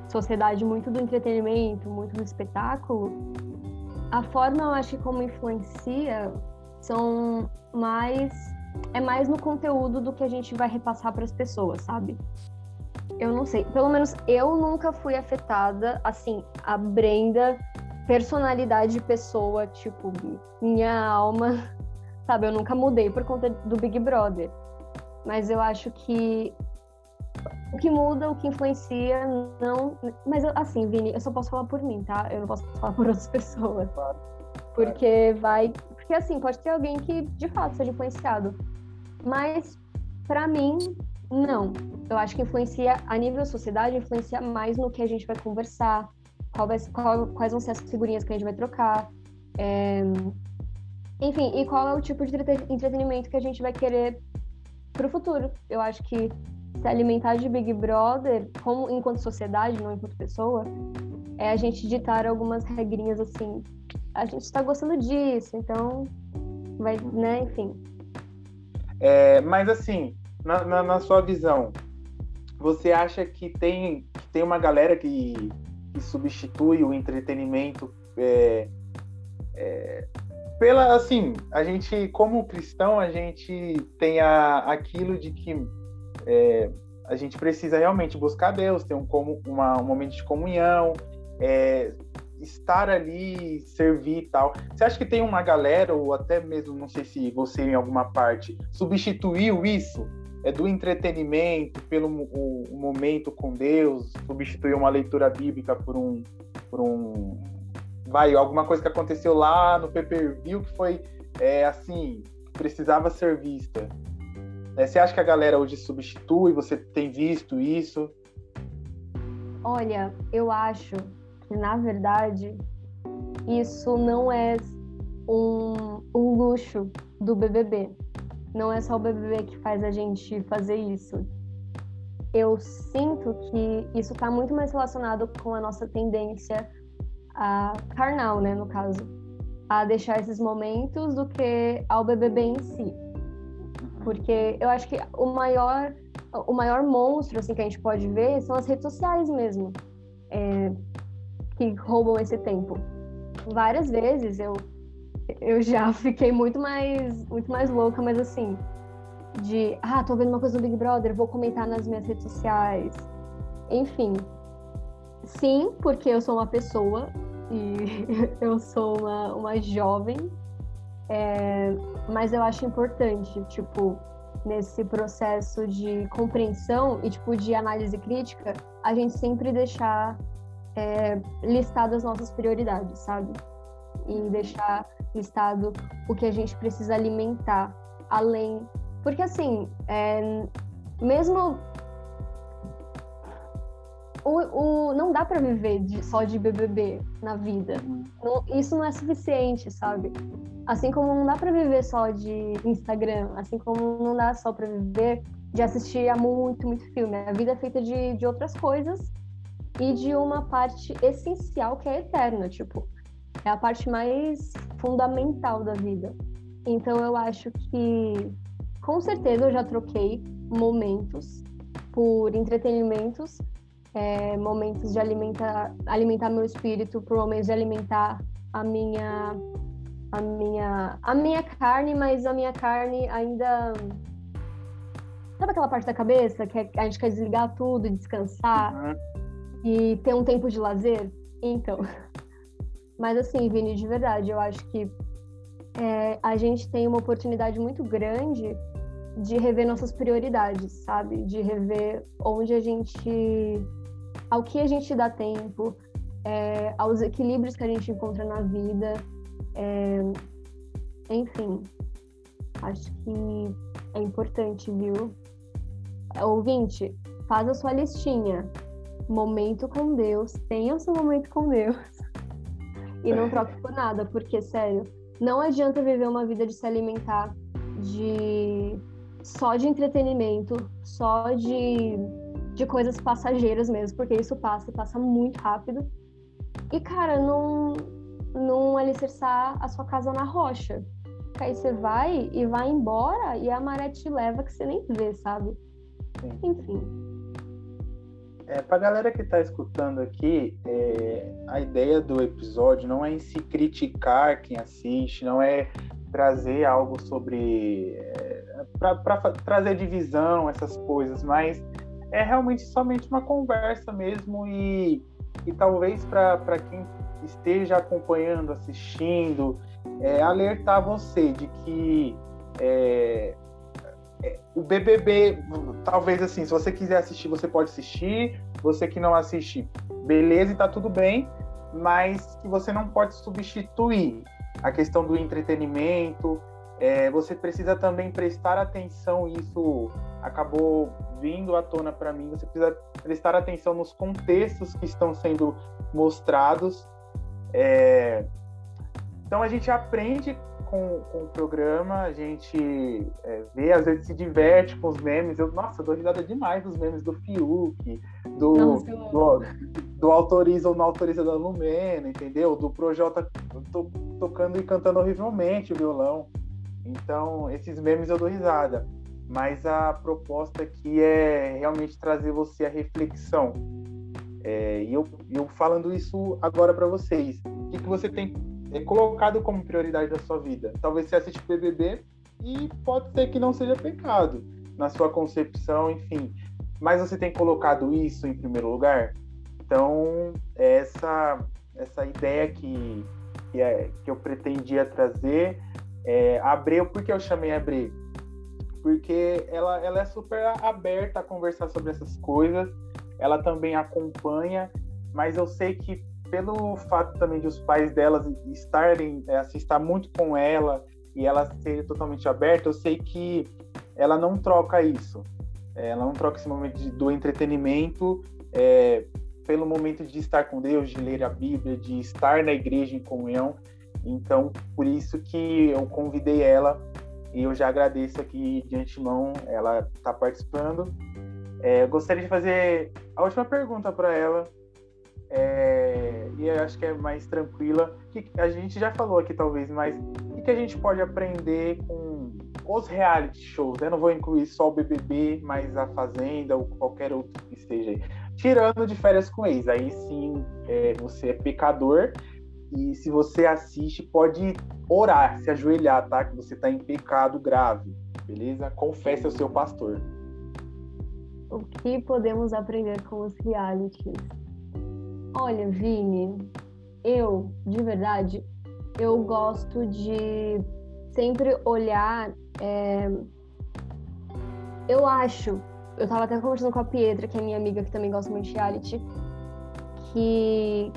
sociedade muito do entretenimento, muito do espetáculo, a forma, eu acho que como influencia são mais é mais no conteúdo do que a gente vai repassar para as pessoas, sabe? Eu não sei, pelo menos eu nunca fui afetada assim, a Brenda personalidade de pessoa, tipo, minha alma, sabe? Eu nunca mudei por conta do Big Brother. Mas eu acho que o que muda, o que influencia, não. Mas assim, Vini, eu só posso falar por mim, tá? Eu não posso falar por outras pessoas. Porque vai. Porque assim, pode ter alguém que de fato seja influenciado. Mas, para mim, não. Eu acho que influencia, a nível da sociedade, influencia mais no que a gente vai conversar, qual vai, qual, quais vão ser as figurinhas que a gente vai trocar. É... Enfim, e qual é o tipo de entretenimento que a gente vai querer para o futuro. Eu acho que se alimentar de Big Brother, como enquanto sociedade, não enquanto pessoa, é a gente ditar algumas regrinhas assim. A gente está gostando disso, então vai, né, enfim. É, mas assim, na, na, na, sua visão, você acha que tem, que tem uma galera que, que substitui o entretenimento é, é, pela assim, a gente como cristão a gente tem a, aquilo de que é, a gente precisa realmente buscar Deus, ter um, como, uma, um momento de comunhão, é, estar ali, servir e tal. Você acha que tem uma galera, ou até mesmo, não sei se você em alguma parte, substituiu isso? É do entretenimento, pelo o, o momento com Deus, substituiu uma leitura bíblica por um, por um. Vai, alguma coisa que aconteceu lá no pay per view que foi é, assim, precisava ser vista. É, você acha que a galera hoje substitui? Você tem visto isso? Olha, eu acho que, na verdade, isso não é um, um luxo do BBB. Não é só o BBB que faz a gente fazer isso. Eu sinto que isso está muito mais relacionado com a nossa tendência a carnal, né, no caso, a deixar esses momentos do que ao BBB em si. Porque eu acho que o maior, o maior monstro assim, que a gente pode ver são as redes sociais mesmo, é, que roubam esse tempo. Várias vezes eu, eu já fiquei muito mais, muito mais louca, mas assim, de, ah, tô vendo uma coisa do Big Brother, vou comentar nas minhas redes sociais. Enfim, sim, porque eu sou uma pessoa e eu sou uma, uma jovem é, mas eu acho importante, tipo, nesse processo de compreensão e, tipo, de análise crítica, a gente sempre deixar é, listado as nossas prioridades, sabe? E deixar listado o que a gente precisa alimentar, além... Porque, assim, é, mesmo o, o, não dá para viver de, só de BBB na vida. Não, isso não é suficiente, sabe? Assim como não dá para viver só de Instagram, assim como não dá só para viver de assistir a muito, muito filme. A vida é feita de, de outras coisas e de uma parte essencial que é eterna, tipo, é a parte mais fundamental da vida. Então eu acho que com certeza eu já troquei momentos por entretenimentos é, momentos de alimentar, alimentar meu espírito, por momentos de alimentar a minha, a minha, a minha carne, mas a minha carne ainda sabe aquela parte da cabeça que a gente quer desligar tudo descansar? Uhum. E ter um tempo de lazer? Então. Mas assim, Vini, de verdade, eu acho que é, a gente tem uma oportunidade muito grande de rever nossas prioridades, sabe? De rever onde a gente. Ao que a gente dá tempo, é, aos equilíbrios que a gente encontra na vida. É, enfim, acho que é importante, viu? Ouvinte, faz a sua listinha. Momento com Deus, tenha o seu momento com Deus. E não troque por nada, porque, sério, não adianta viver uma vida de se alimentar de só de entretenimento, só de, de coisas passageiras mesmo, porque isso passa e passa muito rápido. E, cara, não, não alicerçar a sua casa na rocha. Aí você vai e vai embora e a maré te leva que você nem vê, sabe? Sim. Enfim. É, pra galera que tá escutando aqui, é, a ideia do episódio não é em se criticar quem assiste, não é trazer algo sobre. É, para trazer divisão, essas coisas, mas é realmente somente uma conversa mesmo e, e talvez para quem esteja acompanhando, assistindo, é, alertar você de que é, é, o BBB, talvez assim, se você quiser assistir, você pode assistir. Você que não assiste, beleza, e tá tudo bem, mas que você não pode substituir a questão do entretenimento. É, você precisa também prestar atenção, isso acabou vindo à tona para mim. Você precisa prestar atenção nos contextos que estão sendo mostrados. É, então a gente aprende com, com o programa, a gente é, vê, às vezes se diverte com os memes. Eu, nossa, eu dou risada demais dos memes do Fiuk, do, nossa, do, do Autoriza ou não Autoriza da Lumena, entendeu? Do Projota to, tocando e cantando horrivelmente o violão. Então, esses memes eu dou risada. Mas a proposta aqui é realmente trazer você a reflexão. É, e eu, eu falando isso agora para vocês. O que, que você tem é colocado como prioridade da sua vida. Talvez você assiste BBB e pode ser que não seja pecado na sua concepção, enfim. Mas você tem colocado isso em primeiro lugar? Então, essa essa ideia que, que, é, que eu pretendia trazer, é, Abreu, por que eu chamei Abreu? Porque ela, ela é super aberta a conversar sobre essas coisas, ela também acompanha, mas eu sei que pelo fato também de os pais delas estarem, assim, estar muito com ela e ela ser totalmente aberta, eu sei que ela não troca isso. É, ela não troca esse momento de, do entretenimento é, pelo momento de estar com Deus, de ler a Bíblia, de estar na igreja em comunhão. Então, por isso que eu convidei ela e eu já agradeço aqui de antemão ela está participando. É, gostaria de fazer a última pergunta para ela, é, e eu acho que é mais tranquila. Que a gente já falou aqui, talvez, mas o que a gente pode aprender com os reality shows? Eu não vou incluir só o BBB, mas a Fazenda ou qualquer outro que seja. Tirando de férias com ex, aí sim é, você é pecador. E se você assiste, pode orar, se ajoelhar, tá? Que você está em pecado grave, beleza? Confesse ao seu pastor. O que podemos aprender com os realities? Olha, Vini, eu, de verdade, eu gosto de sempre olhar. É... Eu acho, eu tava até conversando com a Pietra, que é minha amiga que também gosta muito de reality, que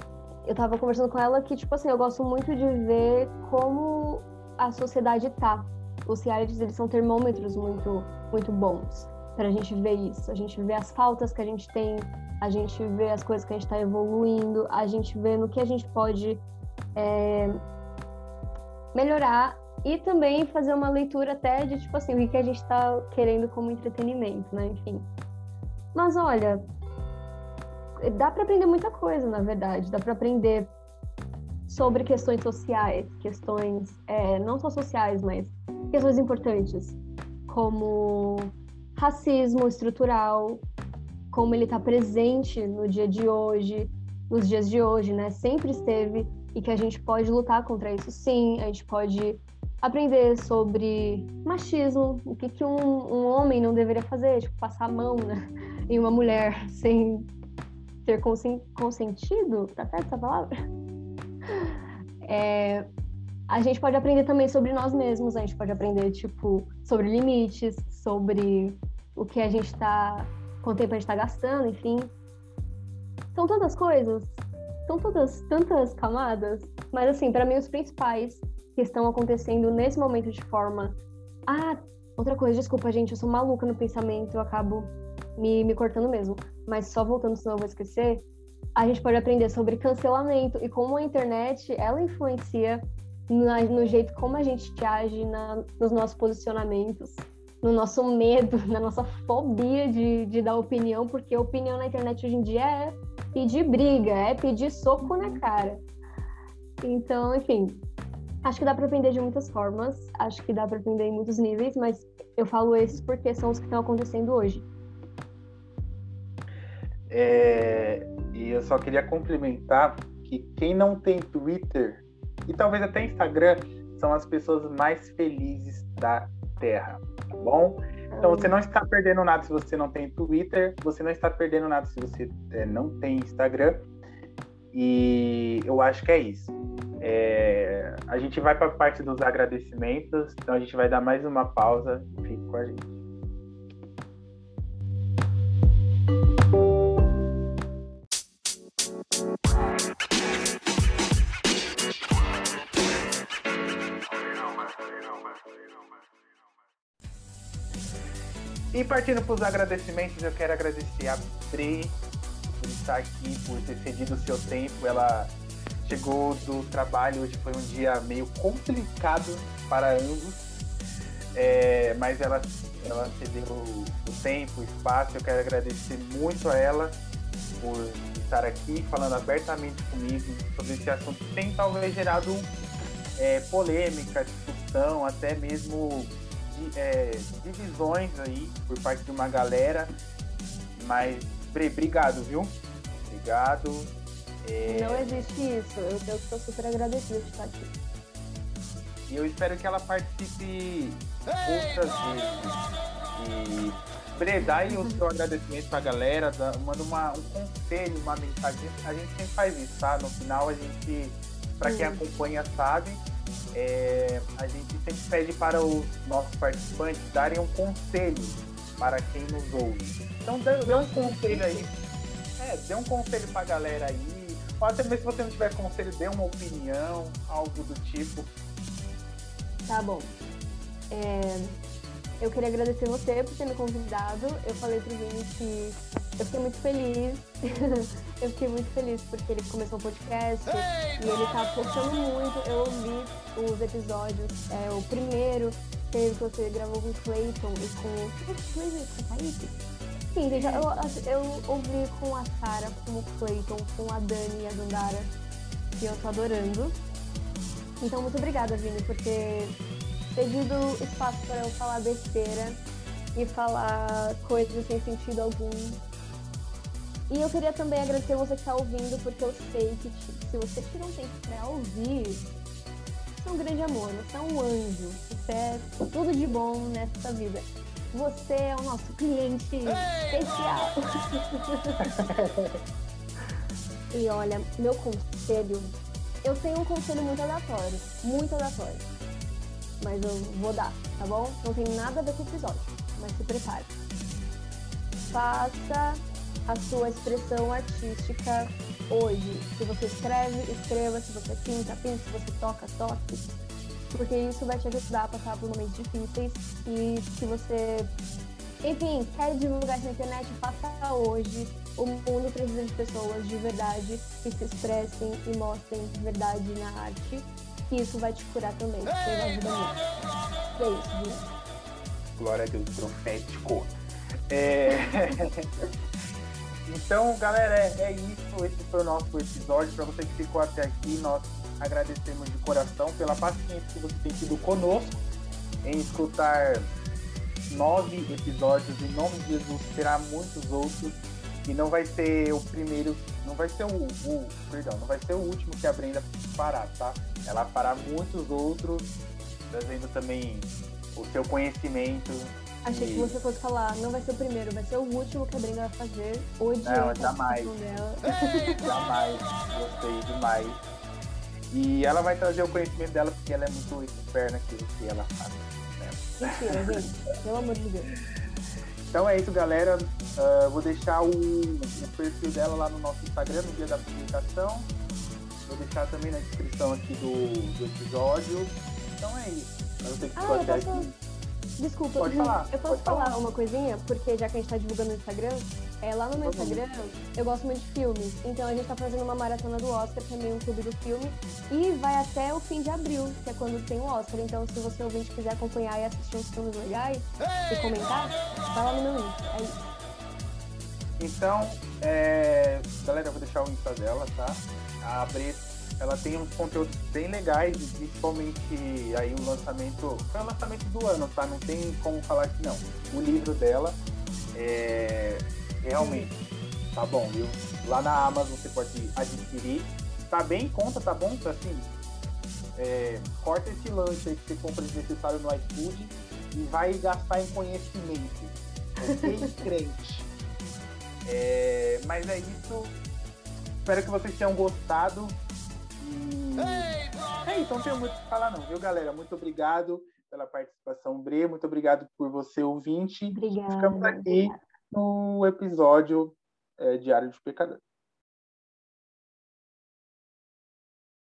eu tava conversando com ela que, tipo assim, eu gosto muito de ver como a sociedade tá. Os realities, eles são termômetros muito, muito bons pra gente ver isso. A gente vê as faltas que a gente tem a gente vê as coisas que a gente está evoluindo, a gente vê no que a gente pode é, melhorar e também fazer uma leitura até de, tipo assim, o que a gente está querendo como entretenimento, né? Enfim. Mas olha, dá para aprender muita coisa, na verdade. Dá para aprender sobre questões sociais, questões é, não só sociais, mas questões importantes, como racismo estrutural, como ele está presente no dia de hoje, nos dias de hoje, né? Sempre esteve e que a gente pode lutar contra isso, sim. A gente pode aprender sobre machismo, o que, que um, um homem não deveria fazer, tipo passar a mão né, em uma mulher sem ter consentido, tá certo essa palavra? É, a gente pode aprender também sobre nós mesmos, a gente pode aprender, tipo, sobre limites, sobre o que a gente tá, quanto tempo a gente tá gastando, enfim. São tantas coisas, são todas tantas camadas, mas assim, para mim os principais que estão acontecendo nesse momento de forma. Ah, outra coisa, desculpa, gente, eu sou maluca no pensamento, eu acabo me, me cortando mesmo. Mas só voltando, senão eu vou esquecer. A gente pode aprender sobre cancelamento e como a internet ela influencia no, no jeito como a gente age na, nos nossos posicionamentos, no nosso medo, na nossa fobia de, de dar opinião, porque opinião na internet hoje em dia é pedir briga, é pedir soco na cara. Então, enfim, acho que dá para aprender de muitas formas, acho que dá para aprender em muitos níveis, mas eu falo esses porque são os que estão acontecendo hoje. É, e eu só queria complementar que quem não tem Twitter e talvez até Instagram são as pessoas mais felizes da Terra, tá bom? Então você não está perdendo nada se você não tem Twitter, você não está perdendo nada se você é, não tem Instagram. E eu acho que é isso. É, a gente vai para a parte dos agradecimentos, então a gente vai dar mais uma pausa. Fique com a gente. E partindo para os agradecimentos, eu quero agradecer a Bre por estar aqui, por ter cedido o seu tempo. Ela chegou do trabalho, hoje foi um dia meio complicado para ambos, é, mas ela, ela cedeu o tempo, o espaço. Eu quero agradecer muito a ela por estar aqui falando abertamente comigo sobre esse assunto que tem talvez gerado é, polêmica, discussão, até mesmo é, divisões aí por parte de uma galera. Mas, Bre, obrigado, viu? Obrigado. É... Não existe isso. Eu estou super agradecida de estar aqui. E eu espero que ela participe outras vezes. E Bre, dá aí o seu agradecimento pra galera, dá, manda uma, um conselho, uma mensagem. A gente sempre faz isso, tá? No final a gente, para quem acompanha sabe, é, a gente sempre pede para os nossos participantes darem um conselho para quem nos ouve. Então dê, dê um conselho aí. É, dê um conselho para a galera aí. Ou até mesmo se você não tiver conselho, dê uma opinião, algo do tipo. Tá bom. É, eu queria agradecer você por ter me convidado. Eu falei pro Vini que eu fiquei muito feliz. eu fiquei muito feliz porque ele começou o podcast e ele tá postando muito. Eu ouvi os episódios. É, o primeiro teve que você gravou com o Clayton e com. Sim, gente, eu, eu ouvi com a Sarah, com o Clayton, com a Dani e a Dandara, que eu tô adorando. Então, muito obrigada, Vini, por ter pedido espaço para eu falar besteira e falar coisas sem sentido algum e eu queria também agradecer você que está ouvindo, porque eu sei que se você tirou um tempo para ouvir, você é um grande amor, você é um anjo, você é tudo de bom nessa vida. Você é o nosso cliente especial. e olha, meu conselho, eu tenho um conselho muito aleatório, muito aleatório. Mas eu vou dar, tá bom? Não tem nada a ver com o episódio, mas se prepare. Faça a sua expressão artística hoje. Se você escreve, escreva. Se você pinta, pinte. Se você toca, toque. Porque isso vai te ajudar a passar por momentos difíceis. E se você, enfim, quer divulgar na internet, faça hoje. O mundo precisa de pessoas de verdade que se expressem e mostrem verdade na arte. E isso vai te curar também. Você vai ajudar muito. É isso, viu? Glória a Deus, profético. É... Então, galera, é, é, isso. Esse foi o nosso episódio. Para você que ficou até aqui, nós agradecemos de coração pela paciência que você tem tido conosco em escutar nove episódios. Em nome de Jesus, terá muitos outros. E não vai ser o primeiro, não vai ser o, o perdão, não vai ser o último que a Brenda parar, tá? Ela fará muitos outros, trazendo também o seu conhecimento Achei que você fosse falar, não vai ser o primeiro, vai ser o último que a Brenda vai fazer. Odiei Não, a jamais. dela. Jamais. Gostei demais. E ela vai trazer o conhecimento dela porque ela é muito naquilo que ela faz. né? Mentira, gente. Pelo amor de Deus. Então é isso, galera. Ah, vou deixar o, o perfil dela lá no nosso Instagram no dia da publicação. Vou deixar também na descrição aqui do, do episódio. Então é isso. Eu sei se Ah, eu posso- aqui. Desculpa, Pode falar, eu posso falar. falar uma coisinha? Porque já que a gente tá divulgando no Instagram, é, lá no meu. Instagram eu gosto muito de filmes. Então a gente tá fazendo uma maratona do Oscar, também um clube do filme. E vai até o fim de abril, que é quando tem o Oscar. Então se você ouvinte quiser acompanhar e assistir uns filmes legais e comentar, vai lá no meu Insta. É isso. Então, é, galera, eu vou deixar o Insta dela, tá? A Bre, ela tem uns conteúdos bem legais, principalmente aí o lançamento, foi o lançamento do ano, tá? Não tem como falar que não. O livro dela é realmente tá bom, viu? Lá na Amazon você pode adquirir. Tá bem em conta, tá bom? Tá assim, é, corta esse lanche aí que você compra desnecessário no iFood e vai gastar em conhecimento. Ok, crente? É, mas é isso. Espero que vocês tenham gostado. É isso, não tenho muito o que falar, não, viu, galera? Muito obrigado pela participação, Bre. Muito obrigado por você, ouvinte. Obrigada. Ficamos aqui no episódio é, Diário de Pecador.